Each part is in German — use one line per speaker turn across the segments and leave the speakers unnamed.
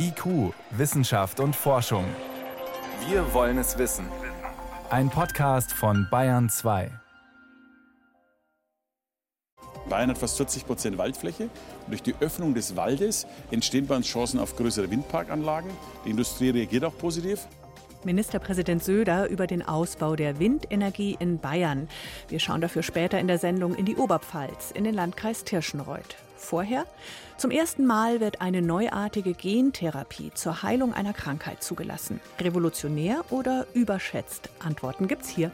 IQ, Wissenschaft und Forschung. Wir wollen es wissen. Ein Podcast von Bayern 2.
Bayern hat fast 40 Prozent Waldfläche. Und durch die Öffnung des Waldes entstehen bei uns Chancen auf größere Windparkanlagen. Die Industrie reagiert auch positiv.
Ministerpräsident Söder über den Ausbau der Windenergie in Bayern. Wir schauen dafür später in der Sendung in die Oberpfalz, in den Landkreis Tirschenreuth. Vorher? Zum ersten Mal wird eine neuartige Gentherapie zur Heilung einer Krankheit zugelassen. Revolutionär oder überschätzt? Antworten gibt's hier.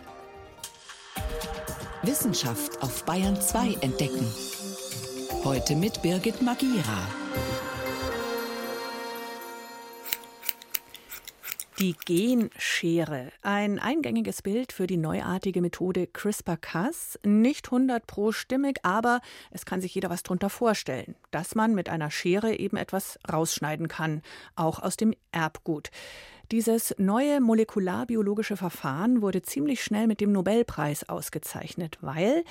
Wissenschaft auf Bayern 2 entdecken. Heute mit Birgit Magira.
Die Genschere, ein eingängiges Bild für die neuartige Methode CRISPR-Cas. Nicht 100 pro stimmig, aber es kann sich jeder was drunter vorstellen, dass man mit einer Schere eben etwas rausschneiden kann, auch aus dem Erbgut. Dieses neue molekularbiologische Verfahren wurde ziemlich schnell mit dem Nobelpreis ausgezeichnet, weil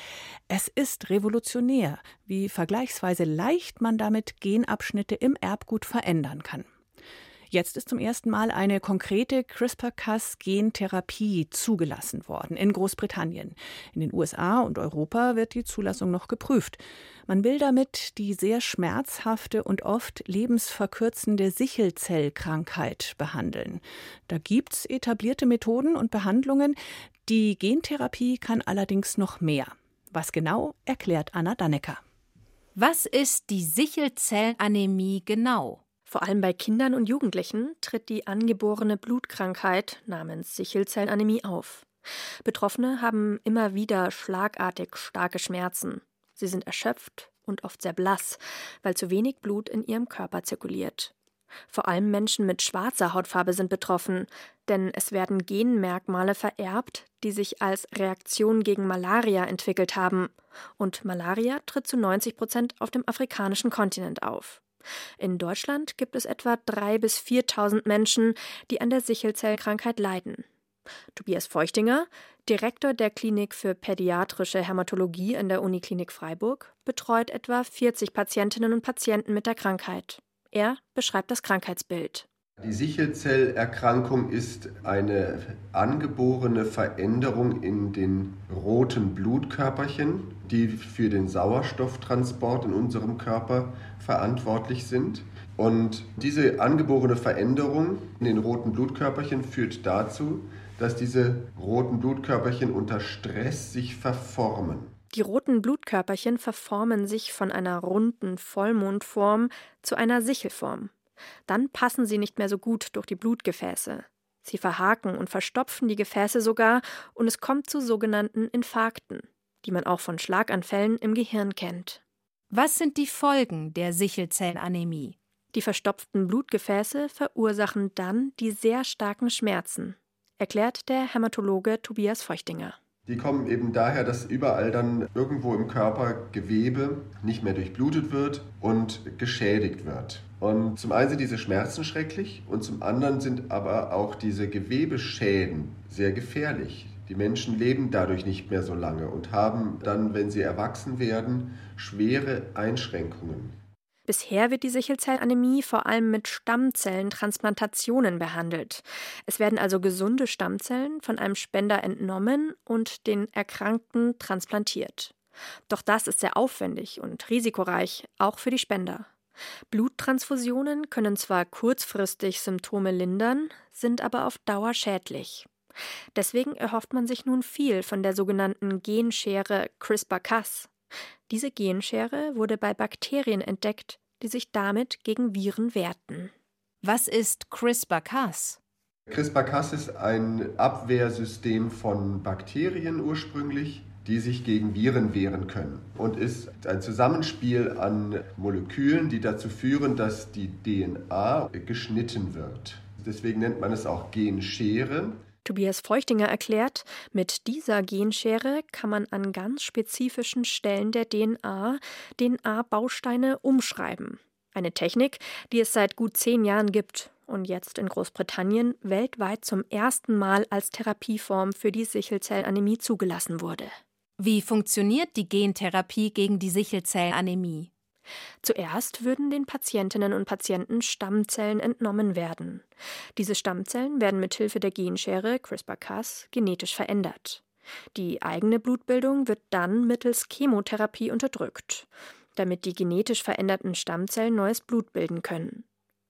es ist revolutionär, wie vergleichsweise leicht man damit Genabschnitte im Erbgut verändern kann. Jetzt ist zum ersten Mal eine konkrete CRISPR-Cas-Gentherapie zugelassen worden in Großbritannien. In den USA und Europa wird die Zulassung noch geprüft. Man will damit die sehr schmerzhafte und oft lebensverkürzende Sichelzellkrankheit behandeln. Da gibt's etablierte Methoden und Behandlungen. Die Gentherapie kann allerdings noch mehr. Was genau, erklärt Anna Dannecker.
Was ist die Sichelzellanämie genau?
Vor allem bei Kindern und Jugendlichen tritt die angeborene Blutkrankheit namens Sichelzellanämie auf. Betroffene haben immer wieder schlagartig starke Schmerzen. Sie sind erschöpft und oft sehr blass, weil zu wenig Blut in ihrem Körper zirkuliert. Vor allem Menschen mit schwarzer Hautfarbe sind betroffen, denn es werden Genmerkmale vererbt, die sich als Reaktion gegen Malaria entwickelt haben. Und Malaria tritt zu 90 Prozent auf dem afrikanischen Kontinent auf. In Deutschland gibt es etwa 3.000 bis 4.000 Menschen, die an der Sichelzellkrankheit leiden. Tobias Feuchtinger, Direktor der Klinik für pädiatrische Hämatologie an der Uniklinik Freiburg, betreut etwa 40 Patientinnen und Patienten mit der Krankheit. Er beschreibt das Krankheitsbild.
Die Sichelzellerkrankung ist eine angeborene Veränderung in den roten Blutkörperchen, die für den Sauerstofftransport in unserem Körper verantwortlich sind. Und diese angeborene Veränderung in den roten Blutkörperchen führt dazu, dass diese roten Blutkörperchen unter Stress sich verformen.
Die roten Blutkörperchen verformen sich von einer runden Vollmondform zu einer Sichelform. Dann passen sie nicht mehr so gut durch die Blutgefäße. Sie verhaken und verstopfen die Gefäße sogar und es kommt zu sogenannten Infarkten, die man auch von Schlaganfällen im Gehirn kennt.
Was sind die Folgen der Sichelzellanämie?
Die verstopften Blutgefäße verursachen dann die sehr starken Schmerzen, erklärt der Hämatologe Tobias Feuchtinger.
Die kommen eben daher, dass überall dann irgendwo im Körper Gewebe nicht mehr durchblutet wird und geschädigt wird. Und zum einen sind diese Schmerzen schrecklich und zum anderen sind aber auch diese Gewebeschäden sehr gefährlich. Die Menschen leben dadurch nicht mehr so lange und haben dann, wenn sie erwachsen werden, schwere Einschränkungen.
Bisher wird die Sichelzellanämie vor allem mit Stammzellentransplantationen behandelt. Es werden also gesunde Stammzellen von einem Spender entnommen und den Erkrankten transplantiert. Doch das ist sehr aufwendig und risikoreich, auch für die Spender. Bluttransfusionen können zwar kurzfristig Symptome lindern, sind aber auf Dauer schädlich. Deswegen erhofft man sich nun viel von der sogenannten Genschere CRISPR-Cas. Diese Genschere wurde bei Bakterien entdeckt, die sich damit gegen Viren wehrten.
Was ist CRISPR-Cas?
CRISPR-Cas ist ein Abwehrsystem von Bakterien ursprünglich, die sich gegen Viren wehren können und ist ein Zusammenspiel an Molekülen, die dazu führen, dass die DNA geschnitten wird. Deswegen nennt man es auch Genschere.
Tobias Feuchtinger erklärt, mit dieser Genschere kann man an ganz spezifischen Stellen der DNA DNA-Bausteine umschreiben. Eine Technik, die es seit gut zehn Jahren gibt und jetzt in Großbritannien weltweit zum ersten Mal als Therapieform für die Sichelzellanämie zugelassen wurde.
Wie funktioniert die Gentherapie gegen die Sichelzellanämie?
Zuerst würden den Patientinnen und Patienten Stammzellen entnommen werden. Diese Stammzellen werden mit Hilfe der Genschere CRISPR-Cas genetisch verändert. Die eigene Blutbildung wird dann mittels Chemotherapie unterdrückt, damit die genetisch veränderten Stammzellen neues Blut bilden können.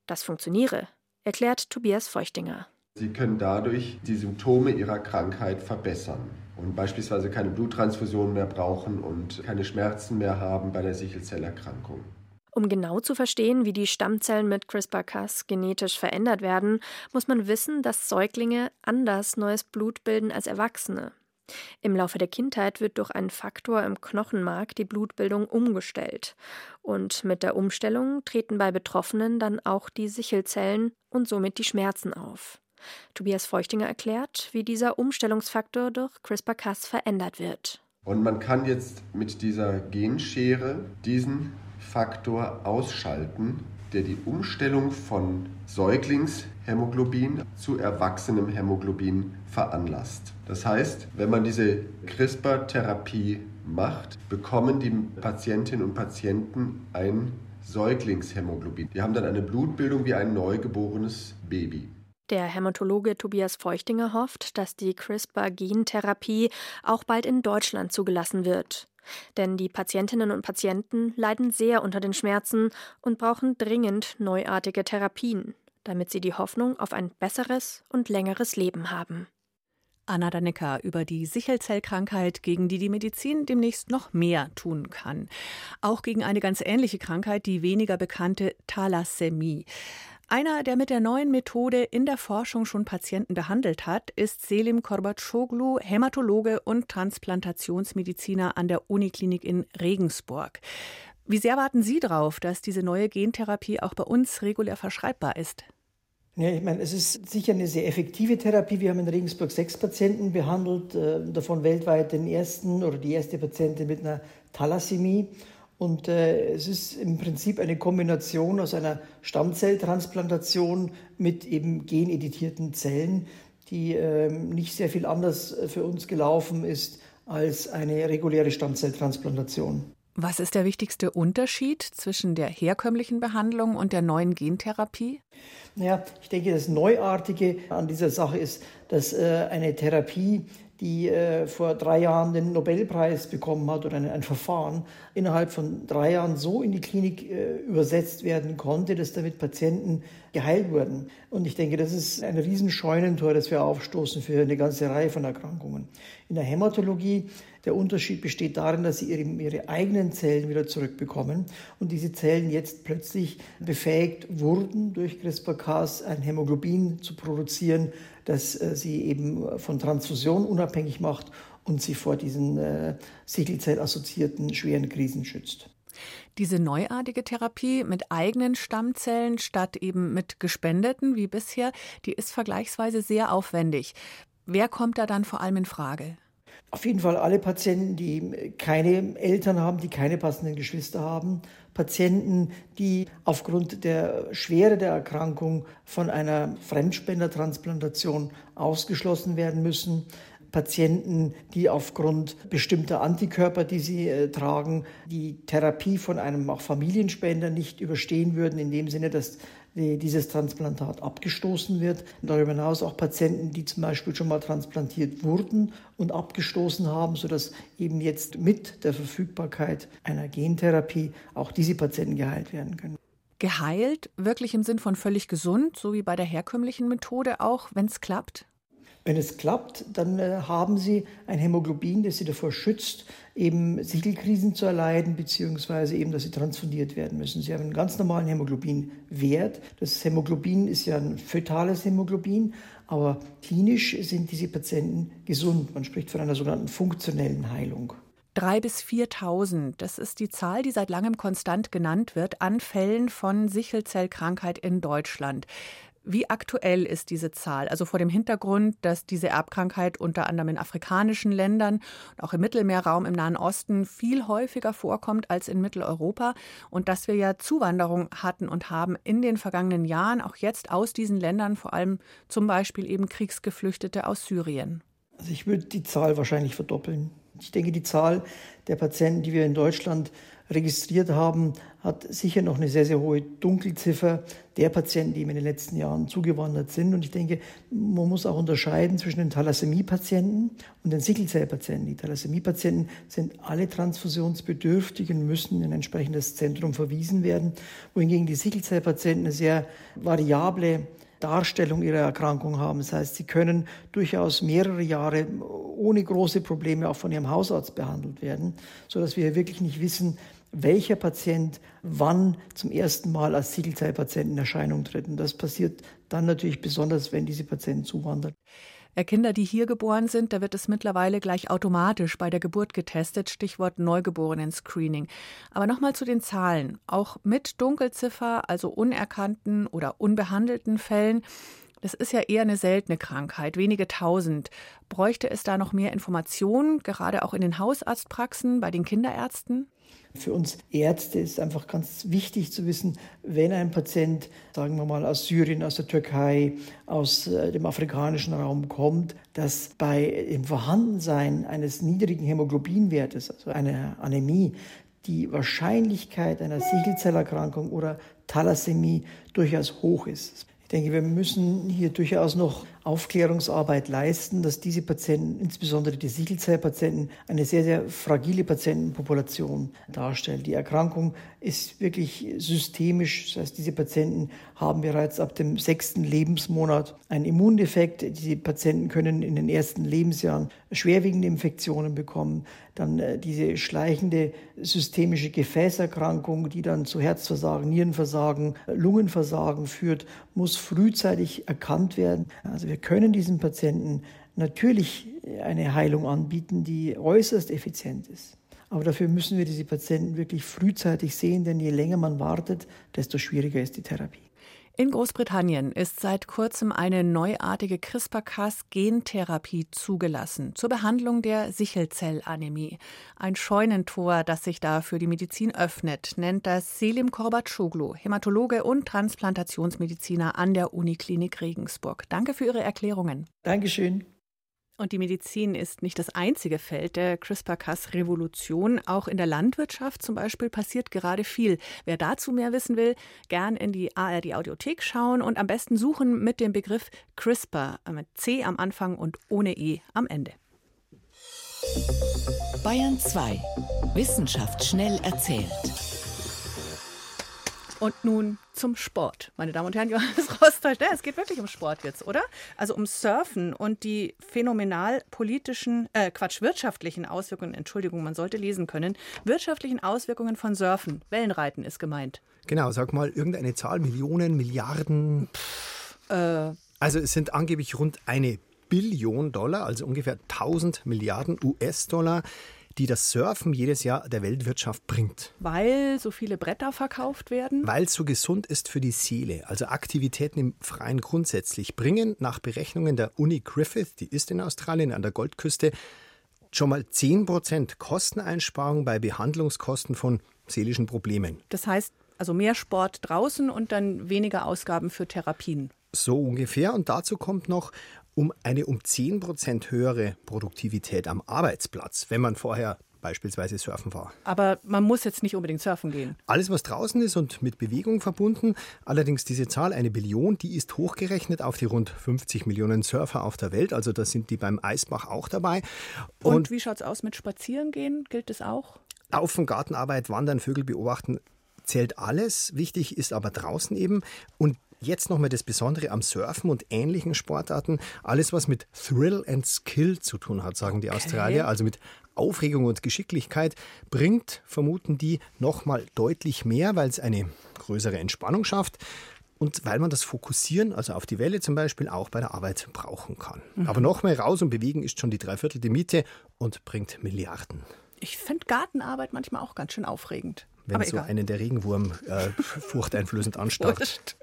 Das funktioniere, erklärt Tobias Feuchtinger.
Sie können dadurch die Symptome ihrer Krankheit verbessern und beispielsweise keine Bluttransfusion mehr brauchen und keine Schmerzen mehr haben bei der Sichelzellerkrankung.
Um genau zu verstehen, wie die Stammzellen mit CRISPR-Cas genetisch verändert werden, muss man wissen, dass Säuglinge anders neues Blut bilden als Erwachsene. Im Laufe der Kindheit wird durch einen Faktor im Knochenmark die Blutbildung umgestellt. Und mit der Umstellung treten bei Betroffenen dann auch die Sichelzellen und somit die Schmerzen auf. Tobias Feuchtinger erklärt, wie dieser Umstellungsfaktor durch CRISPR-Cas verändert wird.
Und man kann jetzt mit dieser Genschere diesen Faktor ausschalten, der die Umstellung von Säuglingshämoglobin zu erwachsenem Hämoglobin veranlasst. Das heißt, wenn man diese CRISPR-Therapie macht, bekommen die Patientinnen und Patienten ein Säuglingshämoglobin. Die haben dann eine Blutbildung wie ein neugeborenes Baby.
Der Hämatologe Tobias Feuchtinger hofft, dass die CRISPR-Gentherapie auch bald in Deutschland zugelassen wird. Denn die Patientinnen und Patienten leiden sehr unter den Schmerzen und brauchen dringend neuartige Therapien, damit sie die Hoffnung auf ein besseres und längeres Leben haben.
Anna Danecker über die Sichelzellkrankheit, gegen die die Medizin demnächst noch mehr tun kann. Auch gegen eine ganz ähnliche Krankheit, die weniger bekannte Thalassämie. Einer, der mit der neuen Methode in der Forschung schon Patienten behandelt hat, ist Selim Korbatschoglu, Hämatologe und Transplantationsmediziner an der Uniklinik in Regensburg. Wie sehr warten Sie darauf, dass diese neue Gentherapie auch bei uns regulär verschreibbar ist?
Ja, ich meine, es ist sicher eine sehr effektive Therapie. Wir haben in Regensburg sechs Patienten behandelt, äh, davon weltweit den ersten oder die erste Patientin mit einer Thalassämie. Und äh, es ist im Prinzip eine Kombination aus einer Stammzelltransplantation mit eben geneditierten Zellen, die äh, nicht sehr viel anders für uns gelaufen ist als eine reguläre Stammzelltransplantation.
Was ist der wichtigste Unterschied zwischen der herkömmlichen Behandlung und der neuen Gentherapie?
Naja, ich denke, das Neuartige an dieser Sache ist, dass äh, eine Therapie die äh, vor drei Jahren den Nobelpreis bekommen hat oder ein, ein Verfahren, innerhalb von drei Jahren so in die Klinik äh, übersetzt werden konnte, dass damit Patienten geheilt wurden. Und ich denke, das ist ein Riesenscheunentor, das wir aufstoßen für eine ganze Reihe von Erkrankungen. In der Hämatologie der Unterschied besteht darin, dass sie ihre, ihre eigenen Zellen wieder zurückbekommen und diese Zellen jetzt plötzlich befähigt wurden, durch CRISPR-Cas ein Hämoglobin zu produzieren, das äh, sie eben von Transfusion unabhängig macht und sie vor diesen äh, Sichelzell-assoziierten schweren Krisen schützt.
Diese neuartige Therapie mit eigenen Stammzellen statt eben mit gespendeten wie bisher, die ist vergleichsweise sehr aufwendig. Wer kommt da dann vor allem in Frage?
Auf jeden Fall alle Patienten, die keine Eltern haben, die keine passenden Geschwister haben. Patienten, die aufgrund der Schwere der Erkrankung von einer Fremdspendertransplantation ausgeschlossen werden müssen. Patienten, die aufgrund bestimmter Antikörper, die sie äh, tragen, die Therapie von einem auch Familienspender nicht überstehen würden, in dem Sinne, dass dieses Transplantat abgestoßen wird. Darüber hinaus auch Patienten, die zum Beispiel schon mal transplantiert wurden und abgestoßen haben, sodass eben jetzt mit der Verfügbarkeit einer Gentherapie auch diese Patienten geheilt werden können.
Geheilt, wirklich im Sinn von völlig gesund, so wie bei der herkömmlichen Methode auch, wenn es klappt?
Wenn es klappt, dann äh, haben Sie ein Hämoglobin, das Sie davor schützt, eben Sichelkrisen zu erleiden, beziehungsweise eben, dass Sie transfundiert werden müssen. Sie haben einen ganz normalen Hämoglobinwert. Das Hämoglobin ist ja ein fötales Hämoglobin, aber klinisch sind diese Patienten gesund. Man spricht von einer sogenannten funktionellen Heilung.
Drei bis 4.000, das ist die Zahl, die seit langem konstant genannt wird, an Fällen von Sichelzellkrankheit in Deutschland. Wie aktuell ist diese Zahl? Also vor dem Hintergrund, dass diese Erbkrankheit unter anderem in afrikanischen Ländern und auch im Mittelmeerraum im Nahen Osten viel häufiger vorkommt als in Mitteleuropa und dass wir ja Zuwanderung hatten und haben in den vergangenen Jahren, auch jetzt aus diesen Ländern, vor allem zum Beispiel eben Kriegsgeflüchtete aus Syrien.
Also ich würde die Zahl wahrscheinlich verdoppeln. Ich denke, die Zahl der Patienten, die wir in Deutschland registriert haben, hat sicher noch eine sehr, sehr hohe Dunkelziffer der Patienten, die ihm in den letzten Jahren zugewandert sind. Und ich denke, man muss auch unterscheiden zwischen den Thalassämie-Patienten und den Sickelzellpatienten. Die Thalassämie-Patienten sind alle transfusionsbedürftig und müssen in ein entsprechendes Zentrum verwiesen werden, wohingegen die Sickelzellpatienten eine sehr variable Darstellung ihrer Erkrankung haben. Das heißt, sie können durchaus mehrere Jahre ohne große Probleme auch von ihrem Hausarzt behandelt werden, sodass wir wirklich nicht wissen, welcher Patient wann zum ersten Mal als Siegelzellpatient in Erscheinung tritt. Und das passiert dann natürlich besonders, wenn diese Patienten zuwandern.
Kinder, die hier geboren sind, da wird es mittlerweile gleich automatisch bei der Geburt getestet, Stichwort Neugeborenen-Screening. Aber nochmal zu den Zahlen. Auch mit Dunkelziffer, also unerkannten oder unbehandelten Fällen, das ist ja eher eine seltene Krankheit, wenige tausend. Bräuchte es da noch mehr Informationen, gerade auch in den Hausarztpraxen, bei den Kinderärzten?
Für uns Ärzte ist einfach ganz wichtig zu wissen, wenn ein Patient, sagen wir mal, aus Syrien, aus der Türkei, aus äh, dem afrikanischen Raum kommt, dass bei dem Vorhandensein eines niedrigen Hämoglobinwertes, also einer Anämie, die Wahrscheinlichkeit einer Sichelzellerkrankung oder Thalassämie durchaus hoch ist. Ich denke, wir müssen hier durchaus noch Aufklärungsarbeit leisten, dass diese Patienten, insbesondere die Sichelzellpatienten, eine sehr, sehr fragile Patientenpopulation darstellen. Die Erkrankung ist wirklich systemisch. Das heißt, diese Patienten haben bereits ab dem sechsten Lebensmonat einen Immundefekt. Diese Patienten können in den ersten Lebensjahren schwerwiegende Infektionen bekommen. Dann äh, diese schleichende systemische Gefäßerkrankung, die dann zu Herzversagen, Nierenversagen, Lungenversagen führt, muss frühzeitig erkannt werden. Also wir können diesen Patienten natürlich eine Heilung anbieten, die äußerst effizient ist. Aber dafür müssen wir diese Patienten wirklich frühzeitig sehen, denn je länger man wartet, desto schwieriger ist die Therapie.
In Großbritannien ist seit kurzem eine neuartige CRISPR-Cas-Gentherapie zugelassen zur Behandlung der Sichelzellanämie. Ein Scheunentor, das sich da für die Medizin öffnet, nennt das Selim Korbatschoglu, Hämatologe und Transplantationsmediziner an der Uniklinik Regensburg. Danke für Ihre Erklärungen.
Dankeschön.
Und die Medizin ist nicht das einzige Feld der CRISPR-Cas-Revolution. Auch in der Landwirtschaft zum Beispiel passiert gerade viel. Wer dazu mehr wissen will, gern in die ARD-Audiothek schauen und am besten suchen mit dem Begriff CRISPR mit C am Anfang und ohne E am Ende.
Bayern 2. Wissenschaft schnell erzählt.
Und nun zum Sport. Meine Damen und Herren, Johannes Rostold, es geht wirklich um Sport jetzt, oder? Also um Surfen und die phänomenal politischen, äh, Quatsch, wirtschaftlichen Auswirkungen, Entschuldigung, man sollte lesen können, wirtschaftlichen Auswirkungen von Surfen. Wellenreiten ist gemeint.
Genau, sag mal irgendeine Zahl, Millionen, Milliarden. Pff, äh, also es sind angeblich rund eine Billion Dollar, also ungefähr 1000 Milliarden US-Dollar die das Surfen jedes Jahr der Weltwirtschaft bringt.
Weil so viele Bretter verkauft werden?
Weil es so gesund ist für die Seele. Also Aktivitäten im Freien grundsätzlich bringen nach Berechnungen der Uni Griffith, die ist in Australien an der Goldküste, schon mal 10% Kosteneinsparung bei Behandlungskosten von seelischen Problemen.
Das heißt also mehr Sport draußen und dann weniger Ausgaben für Therapien.
So ungefähr. Und dazu kommt noch, um eine um 10 Prozent höhere Produktivität am Arbeitsplatz, wenn man vorher beispielsweise surfen war.
Aber man muss jetzt nicht unbedingt surfen gehen.
Alles, was draußen ist und mit Bewegung verbunden. Allerdings diese Zahl, eine Billion, die ist hochgerechnet auf die rund 50 Millionen Surfer auf der Welt. Also da sind die beim Eisbach auch dabei.
Und, und wie schaut es aus mit Spazierengehen? Gilt das auch?
Laufen, Gartenarbeit, Wandern, Vögel beobachten, zählt alles. Wichtig ist aber draußen eben. Und Jetzt nochmal das Besondere am Surfen und ähnlichen Sportarten. Alles, was mit Thrill and Skill zu tun hat, sagen die Australier. Also mit Aufregung und Geschicklichkeit bringt, vermuten die, nochmal deutlich mehr, weil es eine größere Entspannung schafft und weil man das Fokussieren, also auf die Welle zum Beispiel, auch bei der Arbeit brauchen kann. Mhm. Aber noch mehr raus und bewegen ist schon die Dreiviertelte Miete und bringt Milliarden.
Ich finde Gartenarbeit manchmal auch ganz schön aufregend.
Wenn Aber so egal. einen der Regenwurm äh, furchteinflößend anstarrt.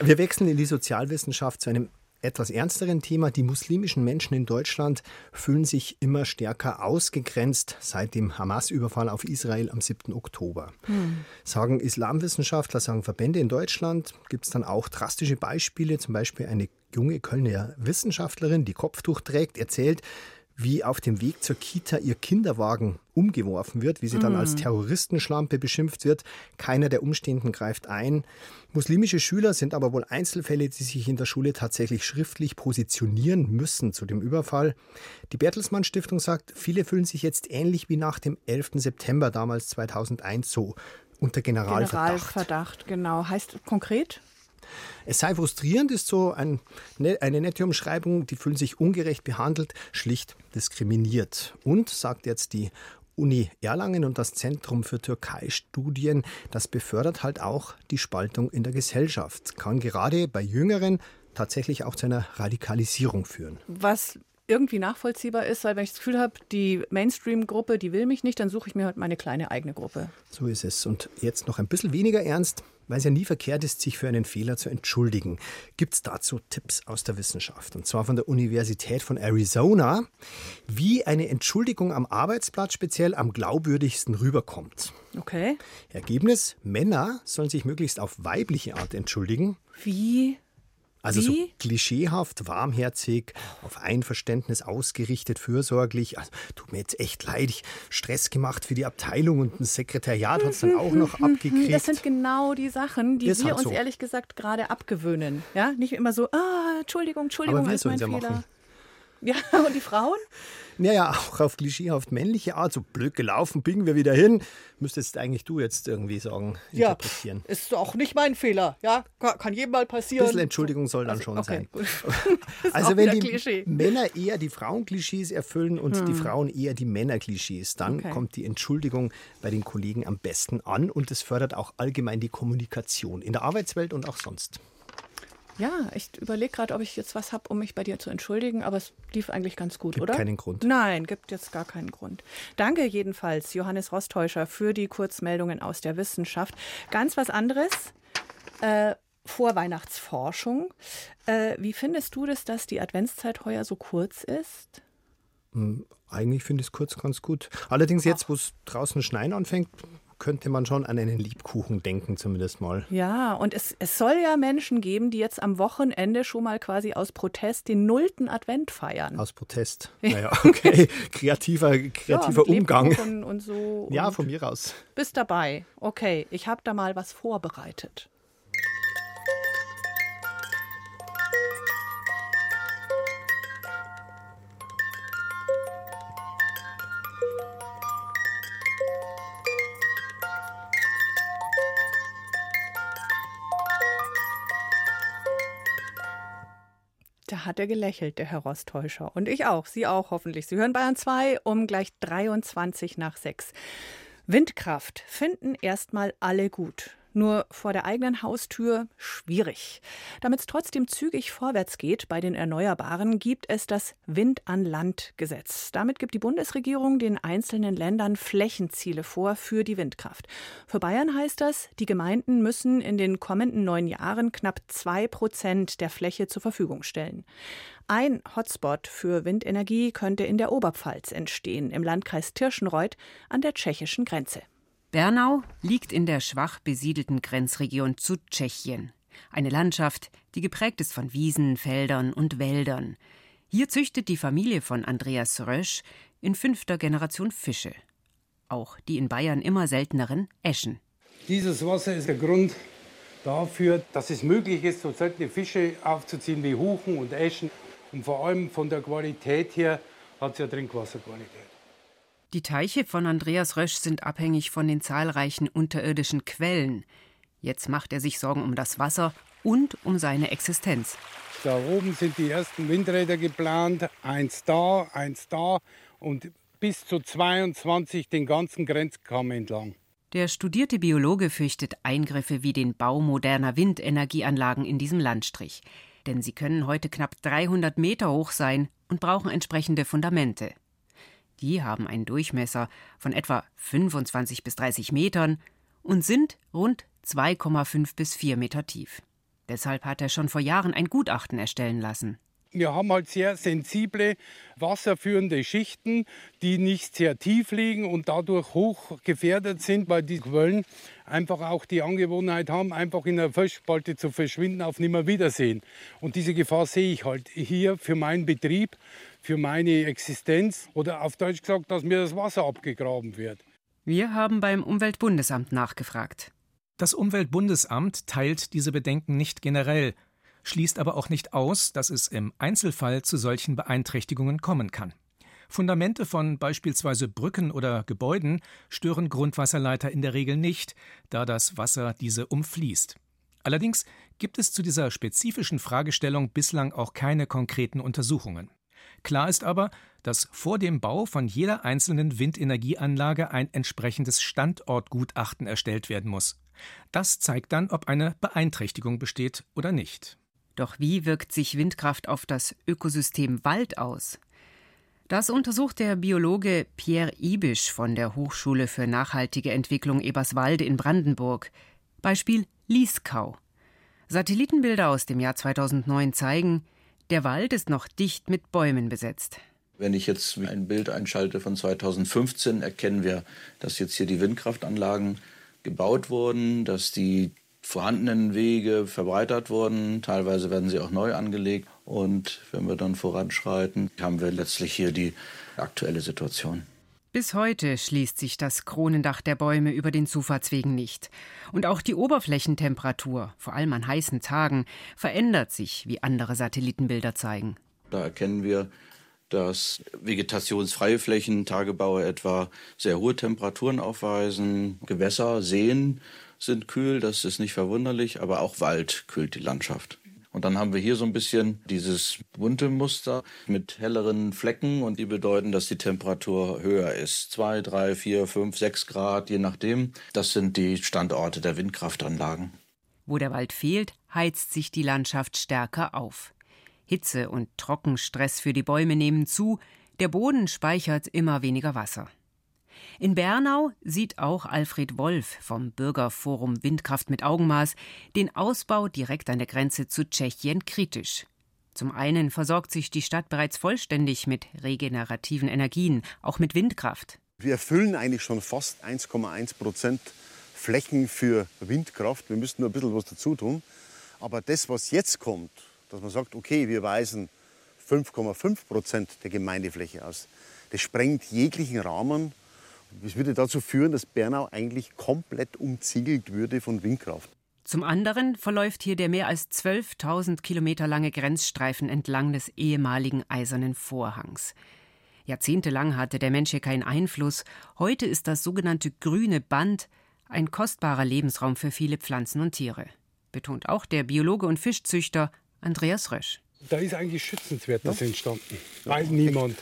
Wir wechseln in die Sozialwissenschaft zu einem etwas ernsteren Thema. Die muslimischen Menschen in Deutschland fühlen sich immer stärker ausgegrenzt seit dem Hamas-Überfall auf Israel am 7. Oktober. Hm. Sagen Islamwissenschaftler, sagen Verbände in Deutschland, gibt es dann auch drastische Beispiele. Zum Beispiel eine junge Kölner Wissenschaftlerin, die Kopftuch trägt, erzählt, wie auf dem Weg zur Kita ihr Kinderwagen umgeworfen wird, wie sie dann als Terroristenschlampe beschimpft wird. Keiner der Umstehenden greift ein. Muslimische Schüler sind aber wohl Einzelfälle, die sich in der Schule tatsächlich schriftlich positionieren müssen zu dem Überfall. Die Bertelsmann Stiftung sagt, viele fühlen sich jetzt ähnlich wie nach dem 11. September damals 2001 so unter Generalverdacht.
Generalverdacht, genau. Heißt konkret?
Es sei frustrierend, ist so ein, ne, eine nette Umschreibung, die fühlen sich ungerecht behandelt, schlicht diskriminiert. Und, sagt jetzt die Uni Erlangen und das Zentrum für Türkei-Studien, das befördert halt auch die Spaltung in der Gesellschaft, kann gerade bei Jüngeren tatsächlich auch zu einer Radikalisierung führen.
Was irgendwie nachvollziehbar ist, weil wenn ich das Gefühl habe, die Mainstream-Gruppe, die will mich nicht, dann suche ich mir halt meine kleine eigene Gruppe.
So ist es. Und jetzt noch ein bisschen weniger ernst, weil es ja nie verkehrt ist, sich für einen Fehler zu entschuldigen. Gibt es dazu Tipps aus der Wissenschaft? Und zwar von der Universität von Arizona, wie eine Entschuldigung am Arbeitsplatz speziell am glaubwürdigsten rüberkommt.
Okay.
Ergebnis: Männer sollen sich möglichst auf weibliche Art entschuldigen.
Wie?
Also so
Wie?
klischeehaft, warmherzig, auf Einverständnis ausgerichtet, fürsorglich. Also, tut mir jetzt echt leid, ich Stress gemacht für die Abteilung und ein Sekretariat hat es dann auch noch abgekriegt.
Das sind genau die Sachen, die
Ist
wir
halt
uns
so.
ehrlich gesagt gerade abgewöhnen. Ja, nicht immer so, ah, Entschuldigung, Entschuldigung,
Aber wir
ist mein Fehler.
machen.
Ja, und die Frauen?
Naja, auch auf klischeehaft männliche Art, so blöd gelaufen, biegen wir wieder hin. Müsstest eigentlich du jetzt irgendwie sagen, interpretieren.
ist auch nicht mein Fehler. Ja, kann, jedem mal
Ein
passieren.
bisschen Entschuldigung soll dann schon
Also, okay,
sein. Also wenn die
Klischee. Hm.
Männer eher die Frauenklischees erfüllen und die Frauen eher die Männerklischees, dann
Okay.
kommt die Entschuldigung bei den Kollegen am besten an und es fördert auch allgemein die Kommunikation in der Arbeitswelt und auch sonst.
Ja, ich überlege gerade, ob ich jetzt was habe, um mich bei dir zu entschuldigen, aber es lief eigentlich ganz gut,
Gibt
oder?
keinen Grund.
Nein, gibt jetzt gar keinen Grund. Danke jedenfalls, Johannes Rostäuscher, für die Kurzmeldungen aus der Wissenschaft. Ganz was anderes. Äh, Vorweihnachtsforschung. Äh, wie findest du das, dass die Adventszeit heuer so kurz ist?
Eigentlich finde ich es kurz ganz gut. Allerdings jetzt, wo es draußen schneien anfängt, könnte man schon an einen Liebkuchen denken, zumindest mal.
Ja, und es, es soll ja Menschen geben, die jetzt am Wochenende schon mal quasi aus Protest den nullten Advent feiern.
Aus Protest. Naja, okay. Kreativer,
Ja,
kreativer
mit
Umgang.
Und so.
Ja,
und
von mir aus.
Bist dabei. Okay, ich habe da mal was vorbereitet. Hat er gelächelt, der Herr Rostäuscher. Und ich auch, Sie auch hoffentlich. Sie hören Bayern 2 um gleich 23 nach 6. Windkraft finden erstmal alle gut. Nur vor der eigenen Haustür schwierig. Damit es trotzdem zügig vorwärts geht bei den Erneuerbaren, gibt es das Wind an Land Gesetz. Damit gibt die Bundesregierung den einzelnen Ländern Flächenziele vor für die Windkraft. Für Bayern heißt das, die Gemeinden müssen in den kommenden neun Jahren knapp zwei Prozent der Fläche zur Verfügung stellen. Ein Hotspot für Windenergie könnte in der Oberpfalz entstehen, im Landkreis Tirschenreuth an der tschechischen Grenze.
Bernau liegt in der schwach besiedelten Grenzregion zu Tschechien. Eine Landschaft, die geprägt ist von Wiesen, Feldern und Wäldern. Hier züchtet die Familie von Andreas Rösch in fünfter Generation Fische. Auch die in Bayern immer selteneren Eschen.
Dieses Wasser ist der Grund dafür, dass es möglich ist, so seltene Fische aufzuziehen wie Huchen und Eschen. Und vor allem von der Qualität her hat es ja Trinkwasserqualität.
Die Teiche von Andreas Rösch sind abhängig von den zahlreichen unterirdischen Quellen. Jetzt macht er sich Sorgen um das Wasser und um seine Existenz.
Da oben sind die ersten Windräder geplant, eins da, eins da und bis zu 22 den ganzen Grenzkamm entlang.
Der studierte Biologe fürchtet Eingriffe wie den Bau moderner Windenergieanlagen in diesem Landstrich. Denn sie können heute knapp 300 Meter hoch sein und brauchen entsprechende Fundamente. Die haben einen Durchmesser von etwa 25 bis 30 Metern und sind rund 2,5 bis 4 Meter tief. Deshalb hat er schon vor Jahren ein Gutachten erstellen lassen.
Wir haben halt sehr sensible wasserführende Schichten, die nicht sehr tief liegen und dadurch hoch gefährdet sind, weil die Quellen einfach auch die Angewohnheit haben, einfach in der Felsspalte zu verschwinden auf Nimmerwiedersehen. Und diese Gefahr sehe ich halt hier für meinen Betrieb, für meine Existenz oder auf Deutsch gesagt, dass mir das Wasser abgegraben wird.
Wir haben beim Umweltbundesamt nachgefragt.
Das Umweltbundesamt teilt diese Bedenken nicht generell, schließt aber auch nicht aus, dass es im Einzelfall zu solchen Beeinträchtigungen kommen kann. Fundamente von beispielsweise Brücken oder Gebäuden stören Grundwasserleiter in der Regel nicht, da das Wasser diese umfließt. Allerdings gibt es zu dieser spezifischen Fragestellung bislang auch keine konkreten Untersuchungen. Klar ist aber, dass vor dem Bau von jeder einzelnen Windenergieanlage ein entsprechendes Standortgutachten erstellt werden muss. Das zeigt dann, ob eine Beeinträchtigung besteht oder nicht.
Doch wie wirkt sich Windkraft auf das Ökosystem Wald aus? Das untersucht der Biologe Pierre Ibisch von der Hochschule für nachhaltige Entwicklung Eberswalde in Brandenburg. Beispiel Lieskau. Satellitenbilder aus dem Jahr 2009 zeigen, der Wald ist noch dicht mit Bäumen besetzt.
Wenn ich jetzt ein Bild einschalte von 2015, erkennen wir, dass jetzt hier die Windkraftanlagen gebaut wurden, dass die vorhandenen Wege verbreitert wurden. Teilweise werden sie auch neu angelegt. Und wenn wir dann voranschreiten, haben wir letztlich hier die aktuelle Situation.
Bis heute schließt sich das Kronendach der Bäume über den Zufahrtswegen nicht. Und auch die Oberflächentemperatur, vor allem an heißen Tagen, verändert sich, wie andere Satellitenbilder zeigen.
Da erkennen wir, dass vegetationsfreie Flächen, Tagebaue etwa, sehr hohe Temperaturen aufweisen. Gewässer, Seen sind kühl, das ist nicht verwunderlich, aber auch Wald kühlt die Landschaft. Und dann haben wir hier so ein bisschen dieses bunte Muster mit helleren Flecken und die bedeuten, dass die Temperatur höher ist. Zwei, drei, vier, fünf, sechs Grad, je nachdem. Das sind die Standorte der Windkraftanlagen.
Wo der Wald fehlt, heizt sich die Landschaft stärker auf. Hitze und Trockenstress für die Bäume nehmen zu, der Boden speichert immer weniger Wasser. In Bernau sieht auch Alfred Wolf vom Bürgerforum Windkraft mit Augenmaß den Ausbau direkt an der Grenze zu Tschechien kritisch. Zum einen versorgt sich die Stadt bereits vollständig mit regenerativen Energien, auch mit Windkraft.
Wir erfüllen eigentlich schon fast 1,1 Prozent Flächen für Windkraft. Wir müssten nur ein bisschen was dazu tun. Aber das, was jetzt kommt, dass man sagt, okay, wir weisen 5,5 Prozent der Gemeindefläche aus, das sprengt jeglichen Rahmen das würde dazu führen, dass Bernau eigentlich komplett umziegelt würde von Windkraft.
Zum anderen verläuft hier der mehr als 12.000 Kilometer lange Grenzstreifen entlang des ehemaligen Eisernen Vorhangs. Jahrzehntelang hatte der Mensch hier keinen Einfluss. Heute ist das sogenannte grüne Band ein kostbarer Lebensraum für viele Pflanzen und Tiere, betont auch der Biologe und Fischzüchter Andreas Rösch.
Da ist eigentlich schützenswertes ja? entstanden, weil niemand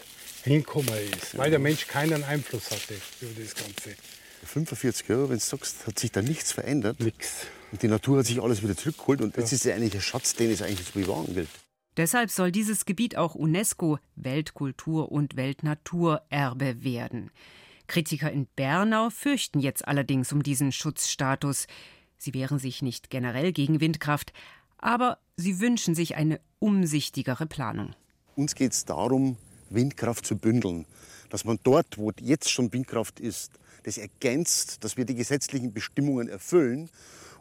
hinkommen ist, weil der Mensch keinen Einfluss hatte über das Ganze.
45 Jahre, wenn du sagst, hat sich da nichts verändert.
Nichts.
Und die Natur hat sich alles wieder zurückgeholt und ja. jetzt ist ja eigentlich ein Schatz, den es eigentlich zu bewahren gilt.
Deshalb soll dieses Gebiet auch UNESCO Weltkultur- und Weltnaturerbe werden. Kritiker in Bernau fürchten jetzt allerdings um diesen Schutzstatus. Sie wehren sich nicht generell gegen Windkraft, aber sie wünschen sich eine umsichtigere Planung.
Uns geht es darum, Windkraft zu bündeln. Dass man dort, wo jetzt schon Windkraft ist, das ergänzt, dass wir die gesetzlichen Bestimmungen erfüllen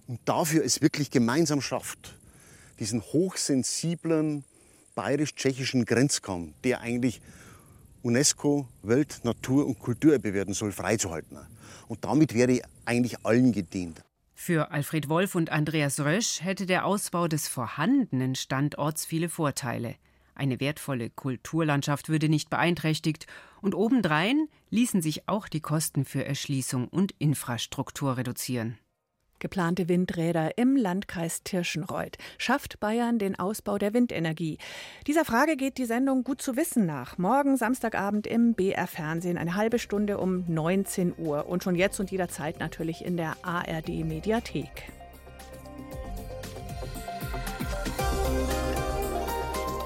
und dafür es wirklich gemeinsam schafft, diesen hochsensiblen bayerisch-tschechischen Grenzkamm, der eigentlich UNESCO Welt-, Natur- und Kulturerbe werden soll, freizuhalten. Und damit wäre eigentlich allen gedient.
Für Alfred Wolf und Andreas Rösch hätte der Ausbau des vorhandenen Standorts viele Vorteile. Eine wertvolle Kulturlandschaft würde nicht beeinträchtigt und obendrein ließen sich auch die Kosten für Erschließung und Infrastruktur reduzieren.
Geplante Windräder im Landkreis Tirschenreuth. Schafft Bayern den Ausbau der Windenergie? Dieser Frage geht die Sendung Gut zu wissen nach. Morgen Samstagabend im BR Fernsehen, eine halbe Stunde um 19 Uhr. Und schon jetzt und jederzeit natürlich in der ARD Mediathek.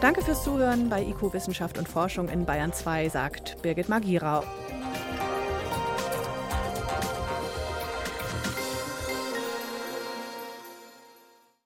Danke fürs Zuhören bei IQ Wissenschaft und Forschung in Bayern 2, sagt Birgit Magirau.